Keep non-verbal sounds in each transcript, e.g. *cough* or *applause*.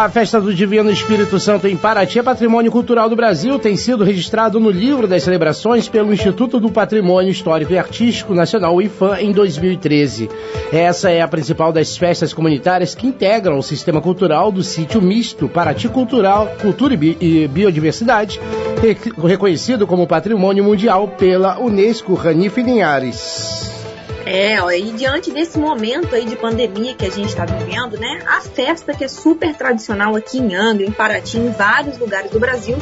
A festa do Divino Espírito Santo em Paraty é patrimônio cultural do Brasil, tem sido registrado no livro das celebrações pelo Instituto do Patrimônio Histórico e Artístico Nacional, o IFAM, em 2013. Essa é a principal das festas comunitárias que integram o sistema cultural do sítio misto Paraty Cultural, Cultura e Biodiversidade, reconhecido como patrimônio mundial pela Unesco Ranife Linhares. É, ó, e diante desse momento aí de pandemia que a gente está vivendo, né? A festa que é super tradicional aqui em Angra, em Paraty, em vários lugares do Brasil,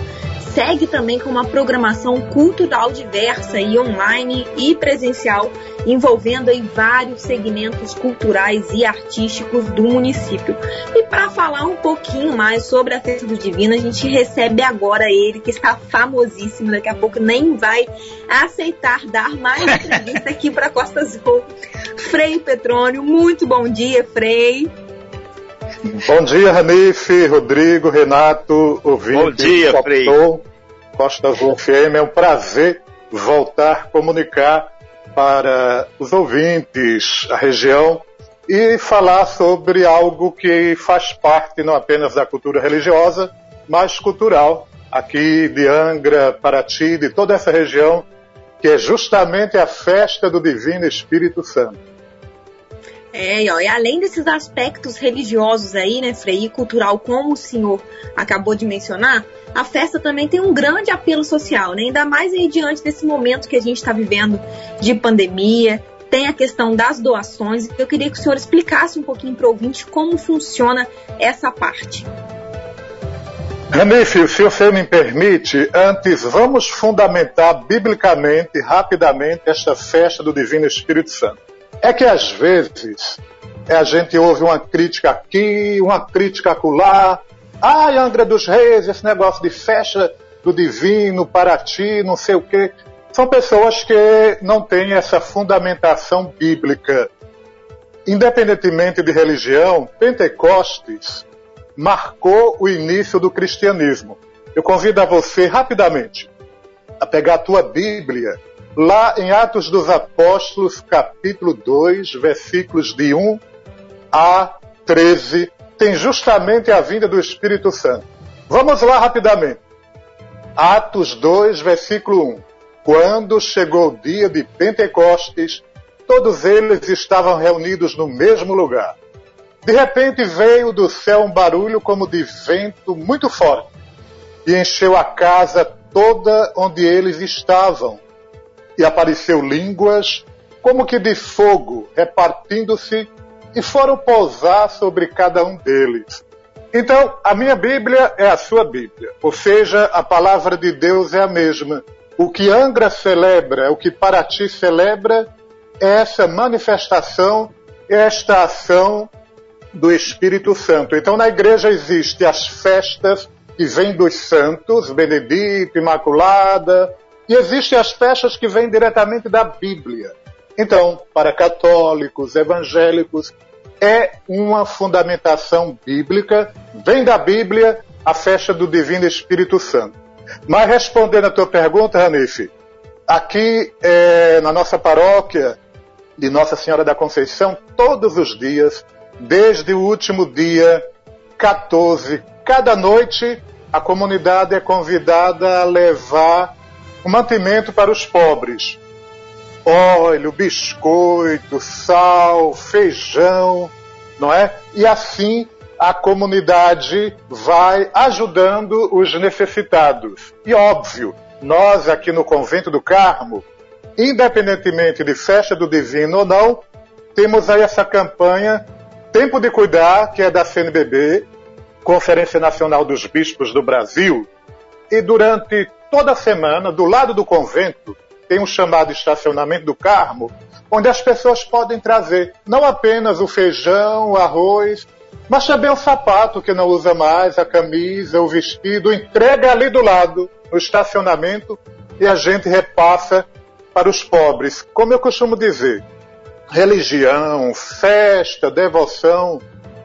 segue também com uma programação cultural diversa e online e presencial, envolvendo aí vários segmentos culturais e artísticos do município. E para falar um pouquinho mais sobre a Festa do Divino, a gente recebe agora ele, que está famosíssimo, daqui a pouco nem vai aceitar dar mais *laughs* entrevista aqui para Costa Azul. Frei Petrônio, muito bom dia, Frei. Bom dia, Ranife, Rodrigo, Renato, ouvinte. Bom dia. Costa Azul FM. É um prazer voltar a comunicar para os ouvintes, a região, e falar sobre algo que faz parte não apenas da cultura religiosa, mas cultural, aqui de Angra, Paraty, de toda essa região, que é justamente a festa do Divino Espírito Santo. É, ó, e além desses aspectos religiosos aí, né, Frei, e cultural, como o senhor acabou de mencionar, a festa também tem um grande apelo social, né? Ainda mais aí diante desse momento que a gente está vivendo de pandemia, tem a questão das doações. Eu queria que o senhor explicasse um pouquinho para o ouvinte como funciona essa parte. Ranife, se você me permite, antes vamos fundamentar biblicamente, rapidamente, esta festa do Divino Espírito Santo. É que às vezes a gente ouve uma crítica aqui, uma crítica acolá. Ai, Angra dos Reis, esse negócio de festa do divino, para ti, não sei o quê. São pessoas que não têm essa fundamentação bíblica. Independentemente de religião, Pentecostes marcou o início do cristianismo. Eu convido a você rapidamente a pegar a tua Bíblia lá em Atos dos Apóstolos, capítulo 2, versículos de 1 a 13, tem justamente a vinda do Espírito Santo. Vamos lá rapidamente. Atos 2, versículo 1. Quando chegou o dia de Pentecostes, todos eles estavam reunidos no mesmo lugar. De repente veio do céu um barulho como de vento muito forte e encheu a casa toda onde eles estavam e apareceu línguas como que de fogo, repartindo-se, e foram pousar sobre cada um deles. Então, a minha Bíblia é a sua Bíblia, ou seja, a palavra de Deus é a mesma. O que Angra celebra, o que Paraty celebra, é essa manifestação, esta ação do Espírito Santo. Então, na igreja existem as festas que vêm dos santos, Benedito, Imaculada, e existem as festas que vêm diretamente da Bíblia. Então, para católicos, evangélicos, é uma fundamentação bíblica, vem da Bíblia a festa do Divino Espírito Santo. Mas respondendo a tua pergunta, Ranife, aqui é, na nossa paróquia de Nossa Senhora da Conceição, todos os dias, desde o último dia 14, cada noite, a comunidade é convidada a levar o mantimento para os pobres. Óleo, biscoito, sal, feijão, não é? E assim a comunidade vai ajudando os necessitados. E óbvio, nós aqui no Convento do Carmo, independentemente de festa do divino ou não, temos aí essa campanha Tempo de Cuidar, que é da CNBB, Conferência Nacional dos Bispos do Brasil, e durante toda semana, do lado do convento, tem um chamado estacionamento do Carmo, onde as pessoas podem trazer não apenas o feijão, o arroz, mas também o sapato que não usa mais, a camisa, o vestido, entrega ali do lado, no estacionamento, e a gente repassa para os pobres. Como eu costumo dizer, religião, festa, devoção,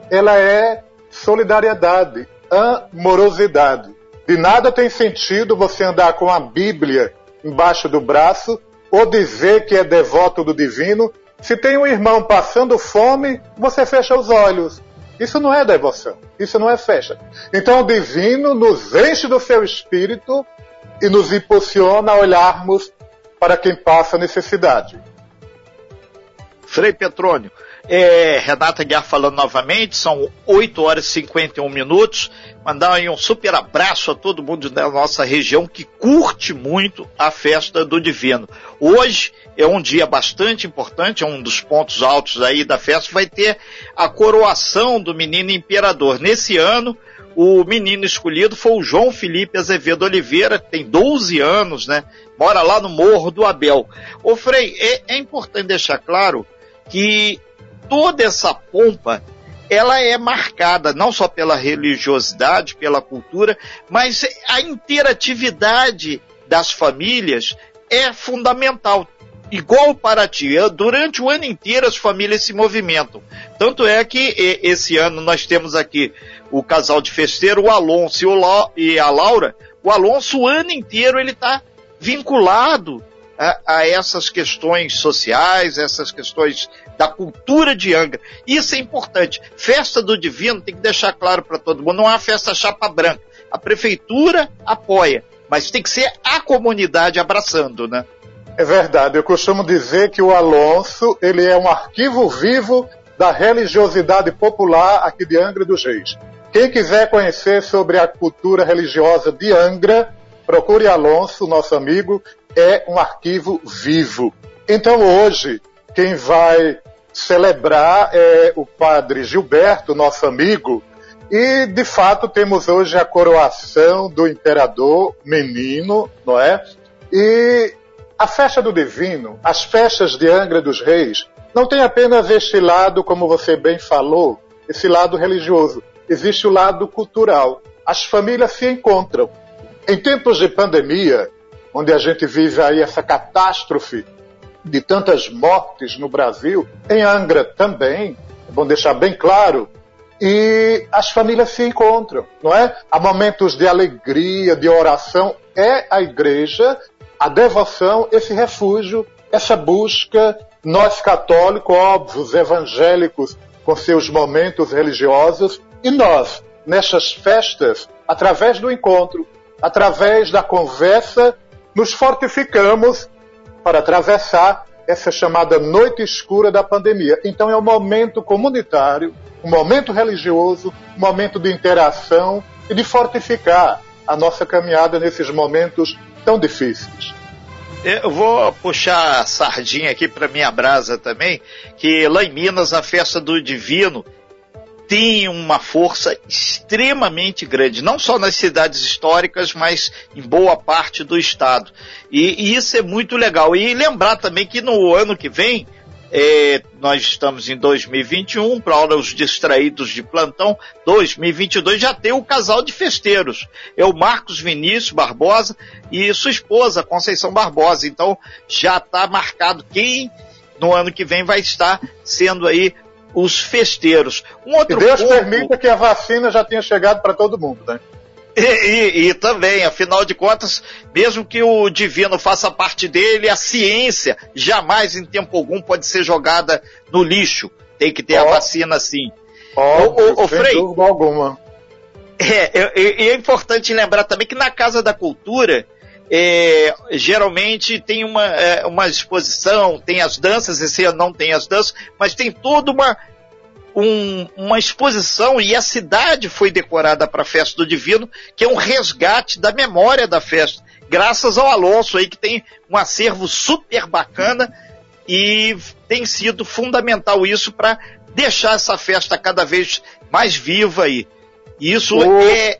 ela é solidariedade, amorosidade. De nada tem sentido você andar com a Bíblia embaixo do braço ou dizer que é devoto do divino. Se tem um irmão passando fome, você fecha os olhos. Isso não é devoção, isso não é festa. Então o divino nos enche do seu espírito e nos impulsiona a olharmos para quem passa necessidade. Frei Petrônio, é, Renata Guiar falando novamente, são 8 horas e 51 minutos. Mandar um super abraço a todo mundo da nossa região que curte muito a festa do Divino. Hoje é um dia bastante importante, é um dos pontos altos aí da festa, vai ter a coroação do menino imperador. Nesse ano, o menino escolhido foi o João Felipe Azevedo Oliveira, que tem 12 anos, né? Mora lá no Morro do Abel. Ô Frei, é, é importante deixar claro que toda essa pompa ela é marcada não só pela religiosidade, pela cultura, mas a interatividade das famílias é fundamental. Igual para ti, durante o ano inteiro as famílias se movimentam. Tanto é que esse ano nós temos aqui o casal de festeiro, o Alonso e a Laura. O Alonso o ano inteiro ele está vinculado a, a, essas questões sociais, essas questões da cultura de Angra. Isso é importante. Festa do Divino tem que deixar claro para todo mundo, não é uma festa chapa branca. A prefeitura apoia, mas tem que ser a comunidade abraçando, né? É verdade. Eu costumo dizer que o Alonso ele é um arquivo vivo da religiosidade popular aqui de Angra dos Reis. Quem quiser conhecer sobre a cultura religiosa de Angra, procure Alonso, nosso amigo, é um arquivo vivo. Então hoje, quem vai celebrar é o padre Gilberto, nosso amigo, e de fato temos hoje a coroação do imperador menino, não é? E a festa do divino, as festas de Angra dos Reis, não tem apenas este lado, como você bem falou, esse lado religioso. Existe o lado cultural. As famílias se encontram. Em tempos de pandemia, onde a gente vive aí essa catástrofe de tantas mortes no Brasil, em Angra também, é bom deixar bem claro, e as famílias se encontram, não é? Há momentos de alegria, de oração, é a igreja, a devoção, esse refúgio, essa busca, nós católicos, óbvios, evangélicos, com seus momentos religiosos, e nós, nessas festas, através do encontro, através da conversa, nos fortificamos para atravessar essa chamada noite escura da pandemia. Então é um momento comunitário, um momento religioso, um momento de interação e de fortificar a nossa caminhada nesses momentos tão difíceis. Eu vou puxar a sardinha aqui para minha brasa também, que lá em Minas a festa do Divino tem uma força extremamente grande, não só nas cidades históricas, mas em boa parte do estado. E, e isso é muito legal. E lembrar também que no ano que vem, é, nós estamos em 2021, para os distraídos de plantão, 2022 já tem o casal de festeiros. É o Marcos Vinícius Barbosa e sua esposa, Conceição Barbosa. Então já está marcado quem no ano que vem vai estar sendo aí os festeiros. Um outro e Deus permita que a vacina já tenha chegado para todo mundo, né? E, e, e, também, afinal de contas, mesmo que o divino faça parte dele, a ciência jamais em tempo algum pode ser jogada no lixo. Tem que ter oh. a vacina sim. Óbvio, o, o, Frei, dúvida alguma. É, é, é, importante lembrar também que na Casa da Cultura, é, geralmente tem uma, é, uma exposição, tem as danças, esse ano não tem as danças, mas tem toda uma, um, uma exposição e a cidade foi decorada para a festa do Divino, que é um resgate da memória da festa, graças ao Alonso aí que tem um acervo super bacana e tem sido fundamental isso para deixar essa festa cada vez mais viva aí. E isso o... é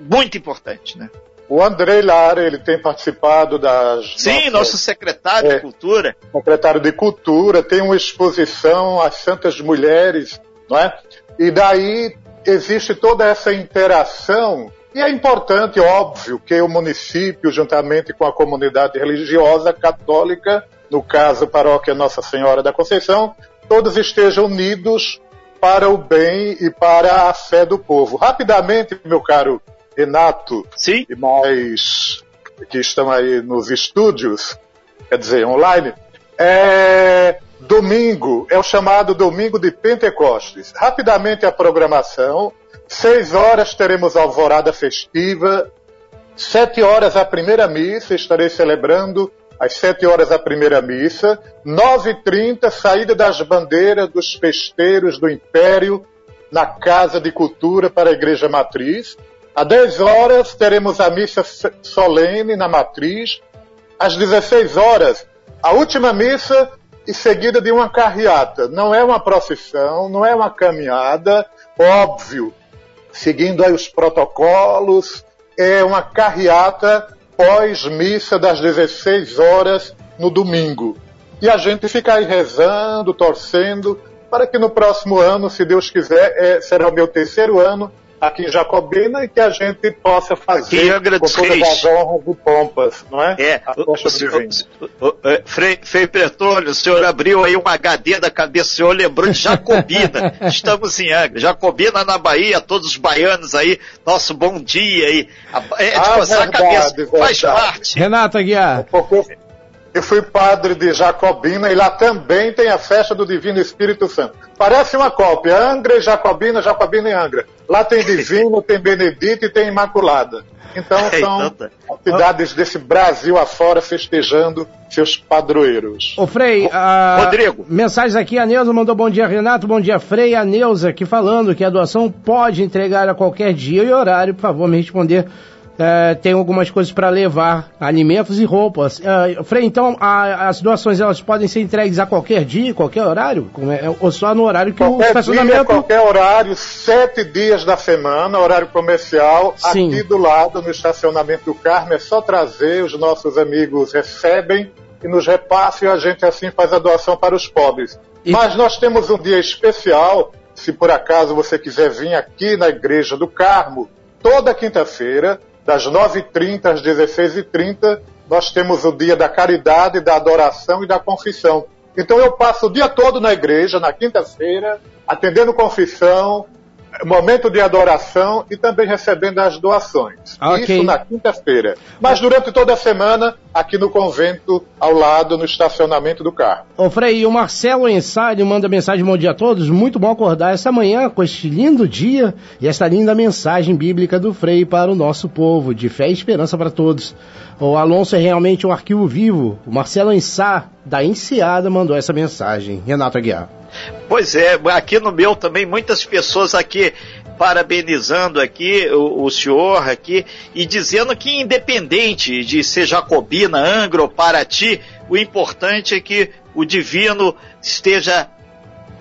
muito importante, né? O Andrei Lara, ele tem participado das. Sim, nossas, nosso secretário é, de Cultura. Secretário de Cultura, tem uma exposição às Santas Mulheres, não é? E daí existe toda essa interação. E é importante, óbvio, que o município, juntamente com a comunidade religiosa católica, no caso, a paróquia Nossa Senhora da Conceição, todos estejam unidos para o bem e para a fé do povo. Rapidamente, meu caro Renato Sim? e mais que estão aí nos estúdios, quer dizer, online. É, domingo é o chamado Domingo de Pentecostes. Rapidamente a programação. Seis horas teremos alvorada festiva. Sete horas a primeira missa, estarei celebrando às sete horas a primeira missa. Nove e trinta, saída das bandeiras dos festeiros do Império na Casa de Cultura para a Igreja Matriz. Às 10 horas teremos a missa solene na Matriz. Às 16 horas, a última missa e seguida de uma carreata. Não é uma procissão, não é uma caminhada, óbvio, seguindo aí os protocolos, é uma carreata pós-missa das 16 horas no domingo. E a gente fica aí rezando, torcendo, para que no próximo ano, se Deus quiser, é, será o meu terceiro ano aqui em Jacobina e que a gente possa fazer com todas as honras e pompas, não é? É. O, o, o, é, Frei, Frei Petróleo, o senhor abriu aí um HD da cabeça, o senhor lembrou de Jacobina. *laughs* Estamos em Angra. Jacobina na Bahia, todos os baianos aí, nosso bom dia aí. É de ah, coçar a cabeça, verdade. faz parte. Renata Guiar. Um eu fui padre de Jacobina e lá também tem a festa do Divino Espírito Santo. Parece uma cópia, Angra e Jacobina, Jacobina e Angra. Lá tem Divino, *laughs* tem Benedito e tem Imaculada. Então são então tá. cidades desse Brasil afora festejando seus padroeiros. Ô Frei, a... Rodrigo. Mensagens aqui, a Neuza mandou bom dia Renato, bom dia Frei, a Neuza aqui falando que a doação pode entregar a qualquer dia e horário, por favor me responder é, tem algumas coisas para levar, alimentos e roupas. É, Frei, então a, as doações elas podem ser entregues a qualquer dia, qualquer horário? É, ou só no horário que qualquer o estacionamento... Dia, qualquer horário, sete dias da semana, horário comercial, Sim. aqui do lado, no estacionamento do Carmo, é só trazer, os nossos amigos recebem e nos repassam e a gente assim faz a doação para os pobres. E... Mas nós temos um dia especial, se por acaso você quiser vir aqui na Igreja do Carmo, toda quinta-feira, das 9h30 às 16h30, nós temos o dia da caridade, da adoração e da confissão. Então eu passo o dia todo na igreja, na quinta-feira, atendendo confissão, momento de adoração e também recebendo as doações. Okay. Isso na quinta-feira. Mas durante toda a semana, aqui no convento, ao lado, no estacionamento do carro. Ô Frei, o Marcelo Ensário manda mensagem bom dia a todos. Muito bom acordar essa manhã com este lindo dia e esta linda mensagem bíblica do Frei para o nosso povo, de fé e esperança para todos. O Alonso é realmente um arquivo vivo. O Marcelo Ensá, da Enseada, mandou essa mensagem. Renato Aguiar. Pois é, aqui no meu também muitas pessoas aqui parabenizando aqui o, o, senhor aqui e dizendo que independente de ser Jacobina, Angra ou Paraty, o importante é que o divino esteja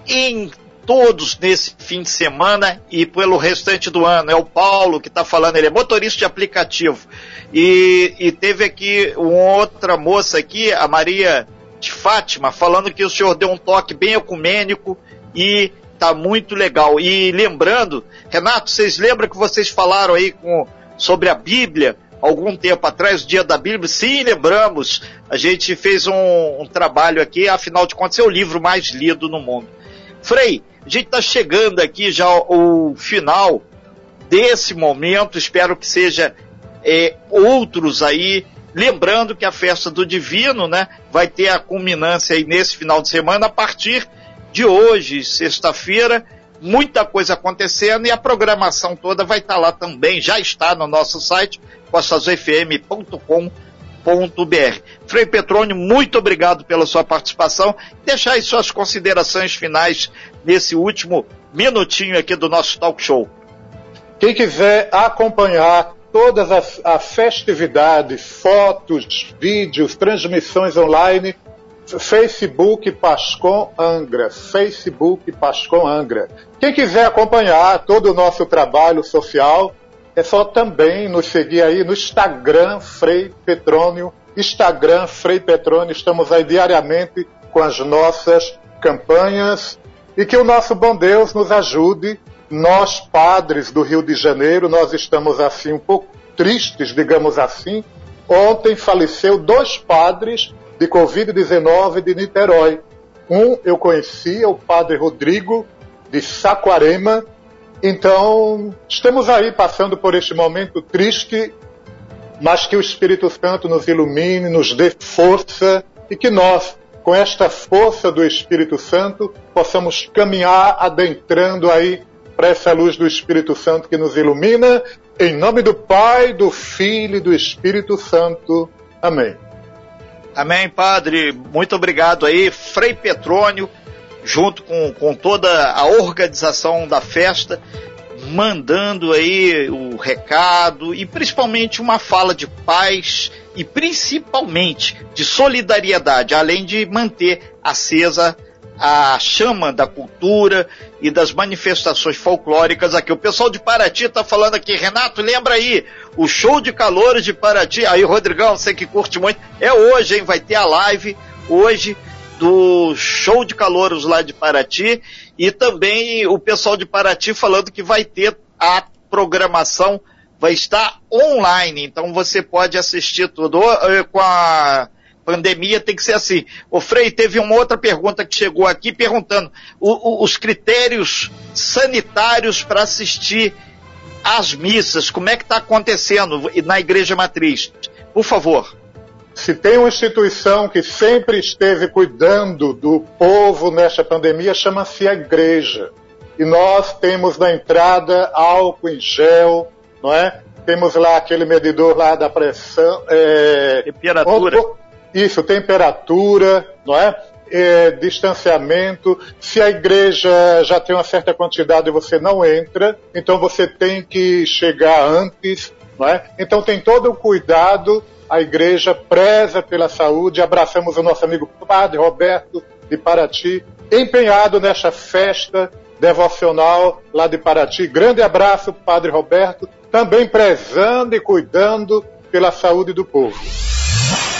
em todos nesse fim de semana e pelo restante do ano. É o Paulo que está falando, ele é motorista de aplicativo. E, e teve aqui uma outra moça aqui, a Maria de Fátima, falando que o senhor deu um toque bem ecumênico e tá muito legal. E lembrando, Renato, vocês lembram que vocês falaram aí com, sobre a Bíblia algum tempo atrás, o dia da Bíblia? Sim, lembramos. A gente fez um, um trabalho aqui, afinal de contas é o livro mais lido no mundo. Frei, a gente está chegando aqui já ao, final desse momento, espero que seja é, outros aí Lembrando que a festa do Divino, né, vai ter a culminância aí nesse final de semana a partir de hoje, sexta-feira, muita coisa acontecendo e a programação toda vai estar lá também, já está no nosso site, costasufm.com.br. Frei Petrônio, muito obrigado pela sua participação. Deixar aí suas considerações finais nesse último minutinho aqui do nosso talk show. Quem quiser acompanhar todas as, as festividades, fotos, vídeos, transmissões online, Facebook Pascom Angra, Facebook Pascom Angra. Quem quiser acompanhar todo o nosso trabalho social, é só também nos seguir aí no Instagram Frei Petrônio, Instagram Frei Petrônio, estamos aí diariamente com as nossas campanhas e que o nosso bom Deus nos ajude nós, padres do Rio de Janeiro, nós estamos assim um pouco tristes, digamos assim. Ontem faleceu dois padres de Covid-19 de Niterói. Um eu conhecia, o padre Rodrigo, de Saquarema. Então, estamos aí passando por este momento triste, mas que o Espírito Santo nos ilumine, nos dê força e que nós, com esta força do Espírito Santo, possamos caminhar adentrando aí para essa luz do Espírito Santo que nos ilumina, em nome do Pai, do Filho e do Espírito Santo. Amém. Amém, Padre. Muito obrigado aí, Frei Petrônio, junto com, com toda a organização da festa, mandando aí o recado e principalmente uma fala de paz e principalmente de solidariedade, além de manter acesa a chama da cultura e das manifestações folclóricas aqui. O pessoal de Paraty está falando aqui, Renato, lembra aí, o show de calores de Paraty. Aí, Rodrigão, você que curte muito, é hoje, hein? Vai ter a live hoje do show de calouros lá de Paraty e também o pessoal de Paraty falando que vai ter a programação, vai estar online, então você pode assistir tudo com a pandemia tem que ser assim. O Frei, teve uma outra pergunta que chegou aqui perguntando o, o, os critérios sanitários para assistir às missas, como é que está acontecendo na Igreja Matriz? Por favor. Se tem uma instituição que sempre esteve cuidando do povo nesta pandemia, chama-se a Igreja. E nós temos na entrada álcool em gel, não é? Temos lá aquele medidor lá da pressão. É, Temperatura. Isso, temperatura, não é? é? distanciamento. Se a igreja já tem uma certa quantidade e você não entra, então você tem que chegar antes, não é? Então tem todo o cuidado. A igreja preza pela saúde. Abraçamos o nosso amigo Padre Roberto de Paraty, empenhado nesta festa devocional lá de Paraty. Grande abraço, Padre Roberto, também prezando e cuidando pela saúde do povo.